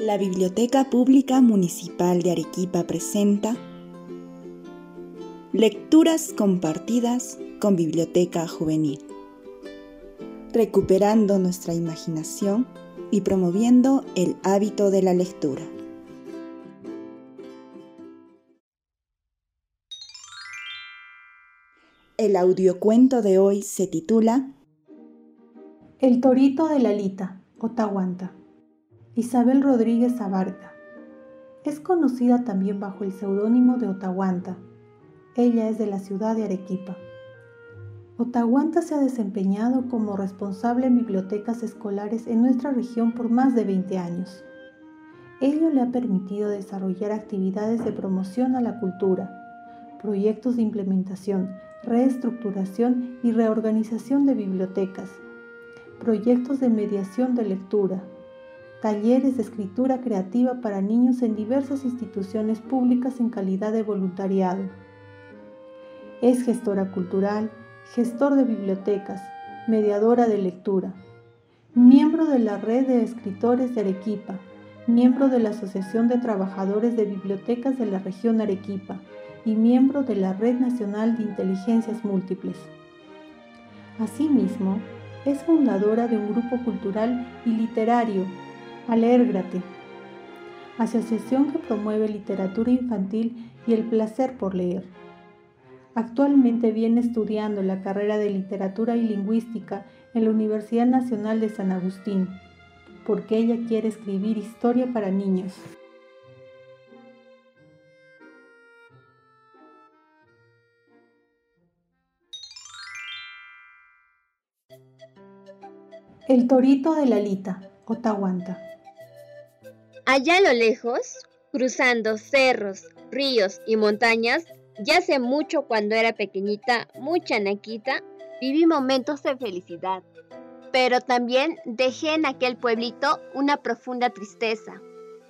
La Biblioteca Pública Municipal de Arequipa presenta Lecturas compartidas con Biblioteca Juvenil, recuperando nuestra imaginación y promoviendo el hábito de la lectura. El audiocuento de hoy se titula El torito de Lalita, Otahuanta. Isabel Rodríguez Abarca. Es conocida también bajo el seudónimo de Otahuanta. Ella es de la ciudad de Arequipa. Otahuanta se ha desempeñado como responsable en bibliotecas escolares en nuestra región por más de 20 años. Ello le ha permitido desarrollar actividades de promoción a la cultura, proyectos de implementación, reestructuración y reorganización de bibliotecas, proyectos de mediación de lectura, talleres de escritura creativa para niños en diversas instituciones públicas en calidad de voluntariado. Es gestora cultural, gestor de bibliotecas, mediadora de lectura, miembro de la Red de Escritores de Arequipa, miembro de la Asociación de Trabajadores de Bibliotecas de la región Arequipa y miembro de la Red Nacional de Inteligencias Múltiples. Asimismo, es fundadora de un grupo cultural y literario Alérgrate, asociación que promueve literatura infantil y el placer por leer. Actualmente viene estudiando la carrera de literatura y lingüística en la Universidad Nacional de San Agustín, porque ella quiere escribir historia para niños. El torito de Lalita, Otahuanta. Allá a lo lejos, cruzando cerros, ríos y montañas, ya hace mucho cuando era pequeñita, mucha naquita, viví momentos de felicidad. Pero también dejé en aquel pueblito una profunda tristeza.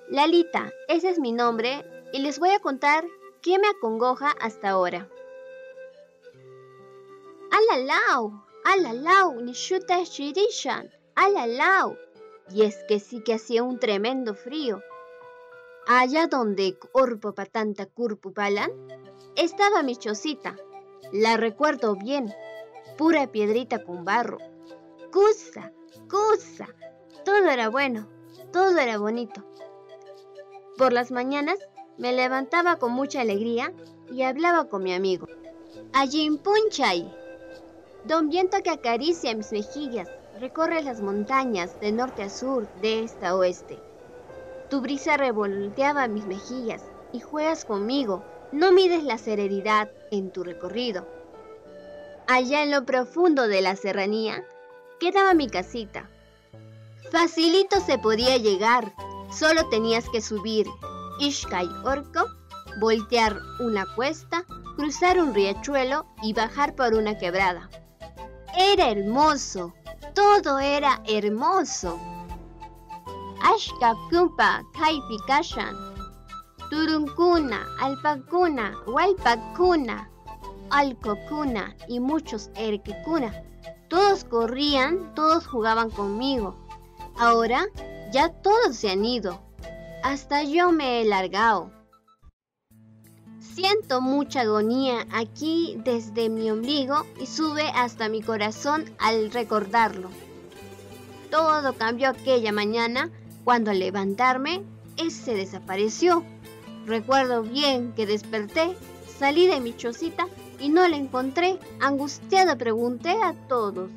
Lalita, ese es mi nombre, y les voy a contar qué me acongoja hasta ahora. Alalau, alalau, nishuta shirishan, alalau. Y es que sí que hacía un tremendo frío. Allá donde Corpo Patanta Curpu Palan, estaba mi chocita. La recuerdo bien. Pura piedrita con barro. Cusa, cusa. Todo era bueno, todo era bonito. Por las mañanas me levantaba con mucha alegría y hablaba con mi amigo. Allí en Punchay. Don Viento que acaricia mis mejillas Recorre las montañas de norte a sur, de este a oeste. Tu brisa revolteaba mis mejillas y juegas conmigo. No mides la serenidad en tu recorrido. Allá en lo profundo de la serranía quedaba mi casita. Facilito se podía llegar, solo tenías que subir Ishkai Orco, voltear una cuesta, cruzar un riachuelo y bajar por una quebrada. Era hermoso, todo era hermoso. Ashka kumpa kaipi kashan. Turunkuna, alpacuna, walpacuna, alcocuna y muchos erquecuna. Todos corrían, todos jugaban conmigo. Ahora ya todos se han ido. Hasta yo me he largado. Siento mucha agonía aquí desde mi ombligo y sube hasta mi corazón al recordarlo. Todo cambió aquella mañana cuando al levantarme, ese desapareció. Recuerdo bien que desperté, salí de mi chocita y no la encontré. Angustiada pregunté a todos.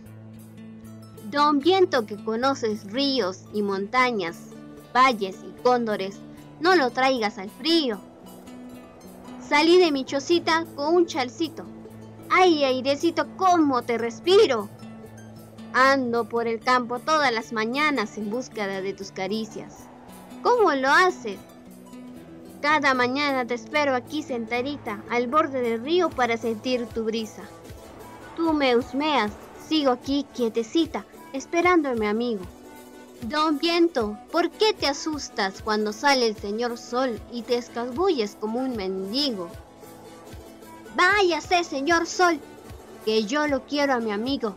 Don Viento que conoces ríos y montañas, valles y cóndores, no lo traigas al frío. Salí de mi chocita con un chalcito. ¡Ay, airecito, cómo te respiro! Ando por el campo todas las mañanas en búsqueda de tus caricias. ¿Cómo lo haces? Cada mañana te espero aquí sentadita al borde del río para sentir tu brisa. Tú me husmeas, sigo aquí quietecita, esperando a mi amigo. Don Viento, ¿por qué te asustas cuando sale el señor Sol y te escabulles como un mendigo? Váyase, señor Sol, que yo lo quiero a mi amigo.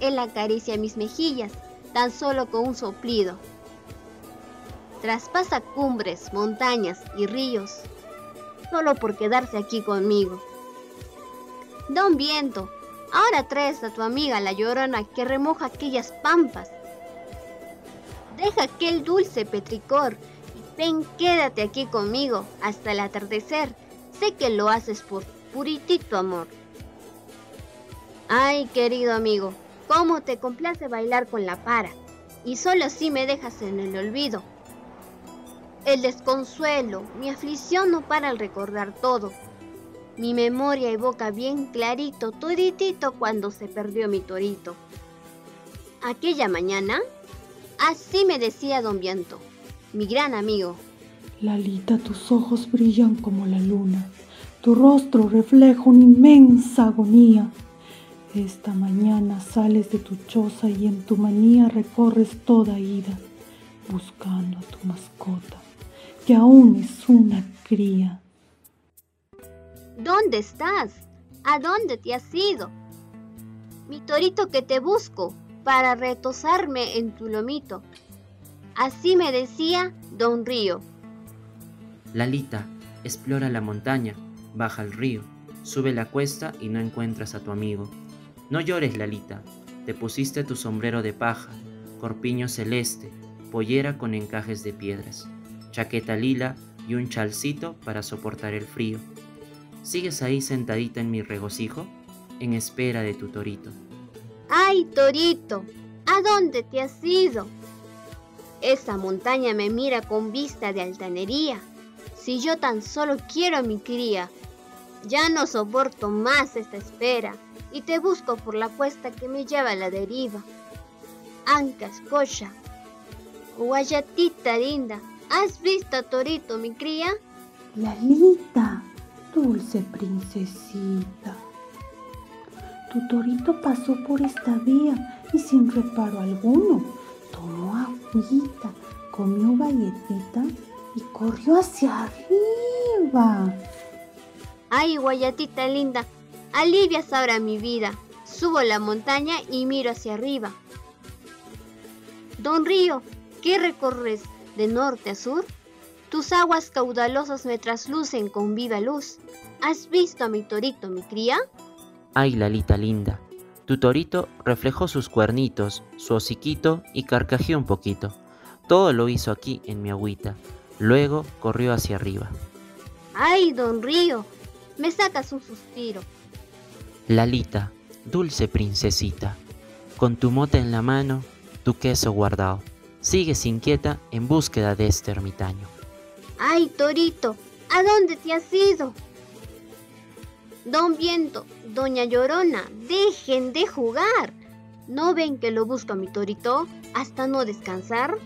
Él acaricia mis mejillas, tan solo con un soplido. traspasa cumbres, montañas y ríos, solo por quedarse aquí conmigo. Don Viento, ahora traes a tu amiga la llorona que remoja aquellas pampas. Deja aquel dulce petricor y ven, quédate aquí conmigo hasta el atardecer. Sé que lo haces por puritito amor. Ay, querido amigo, cómo te complace bailar con la para, y solo así me dejas en el olvido. El desconsuelo, mi aflicción no para al recordar todo. Mi memoria evoca bien clarito, toditito cuando se perdió mi torito. Aquella mañana, así me decía don Viento, mi gran amigo. Lalita, tus ojos brillan como la luna, tu rostro refleja una inmensa agonía. Esta mañana sales de tu choza y en tu manía recorres toda ida, buscando a tu mascota, que aún es una cría. ¿Dónde estás? ¿A dónde te has ido? Mi torito que te busco para retosarme en tu lomito. Así me decía don Río. Lalita, explora la montaña, baja el río, sube la cuesta y no encuentras a tu amigo. No llores, Lalita, te pusiste tu sombrero de paja, corpiño celeste, pollera con encajes de piedras, chaqueta lila y un chalcito para soportar el frío. ¿Sigues ahí sentadita en mi regocijo, en espera de tu torito? ¡Ay, torito! ¿A dónde te has ido? Esa montaña me mira con vista de altanería. Si yo tan solo quiero a mi cría, ya no soporto más esta espera y te busco por la cuesta que me lleva a la deriva. Ancas, cocha, guayatita linda, ¿has visto a Torito, mi cría? Lalita, dulce princesita. Tu torito pasó por esta vía y sin reparo alguno tomó agüita, comió galletita y corrió hacia arriba. Ay, guayatita linda, alivias ahora mi vida. Subo la montaña y miro hacia arriba. Don Río, ¿qué recorres de norte a sur? Tus aguas caudalosas me traslucen con viva luz. ¿Has visto a mi torito, mi cría? Ay, Lalita linda, tu torito reflejó sus cuernitos, su hociquito y carcajeó un poquito. Todo lo hizo aquí en mi agüita. Luego corrió hacia arriba. Ay, don Río, me sacas un suspiro. Lalita, dulce princesita, con tu mota en la mano, tu queso guardado, sigues inquieta en búsqueda de este ermitaño. ¡Ay, Torito! ¿A dónde te has ido? Don Viento, Doña Llorona, dejen de jugar. ¿No ven que lo busco a mi Torito hasta no descansar?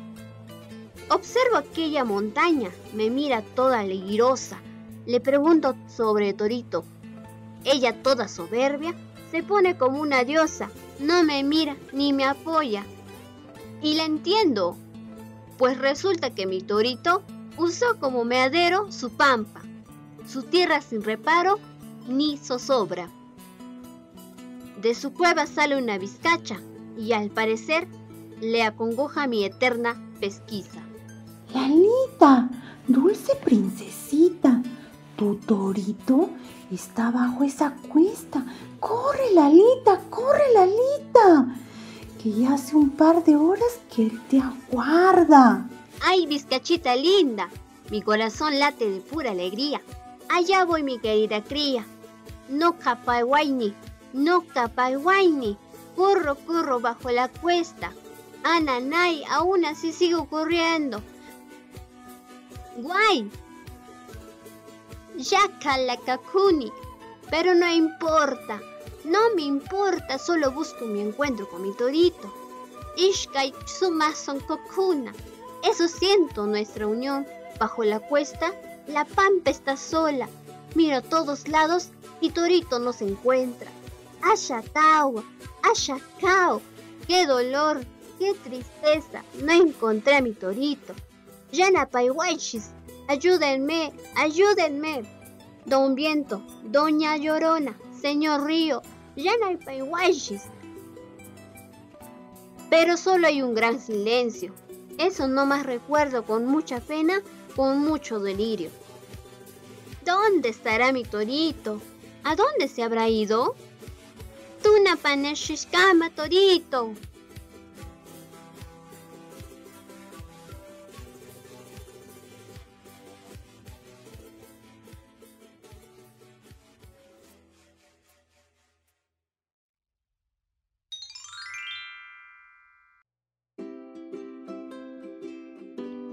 Observo aquella montaña, me mira toda alegrosa. Le pregunto sobre Torito, ella toda soberbia, se pone como una diosa, no me mira ni me apoya. Y la entiendo, pues resulta que mi torito usó como meadero su pampa, su tierra sin reparo ni zozobra. De su cueva sale una vizcacha y al parecer le acongoja mi eterna pesquisa. Lalita, dulce princesita, tu torito está bajo esa cuesta. ¡Corre, Lalita! ¡Corre, Lalita! Que ya hace un par de horas que él te aguarda. ¡Ay, vizcachita linda! Mi corazón late de pura alegría. Allá voy, mi querida cría. No capaiwaini, no capaiwaini. Corro, corro bajo la cuesta. Ananay, aún así sigo corriendo. Guay, Yakalakakuni. Pero no importa, no me importa, solo busco mi encuentro con mi torito. Ishkai son Kokuna. Eso siento nuestra unión. Bajo la cuesta, la pampa está sola. Miro a todos lados y Torito no se encuentra. Ashatawa, Ashakao. Qué dolor, qué tristeza. No encontré a mi Torito. Yana Paiwachis, Ayúdenme, ayúdenme. Don Viento, Doña Llorona, Señor Río, ya no hay paihuachis. Pero solo hay un gran silencio. Eso no más recuerdo con mucha pena, con mucho delirio. ¿Dónde estará mi torito? ¿A dónde se habrá ido? Tuna paneshishkama torito.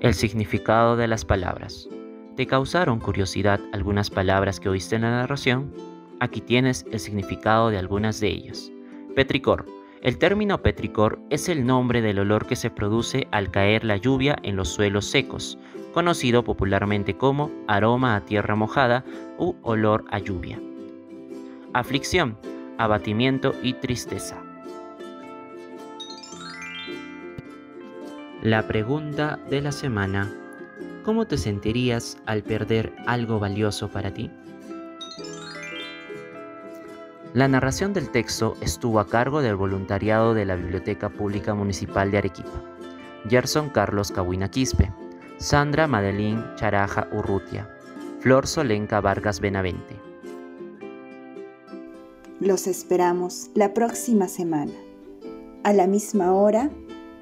El significado de las palabras. ¿Te causaron curiosidad algunas palabras que oíste en la narración? Aquí tienes el significado de algunas de ellas. Petricor. El término petricor es el nombre del olor que se produce al caer la lluvia en los suelos secos, conocido popularmente como aroma a tierra mojada u olor a lluvia. Aflicción, abatimiento y tristeza. La pregunta de la semana. ¿Cómo te sentirías al perder algo valioso para ti? La narración del texto estuvo a cargo del voluntariado de la Biblioteca Pública Municipal de Arequipa. Gerson Carlos Cahuina Quispe, Sandra Madeline Charaja Urrutia, Flor Solenca Vargas Benavente. Los esperamos la próxima semana, a la misma hora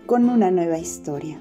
con una nueva historia.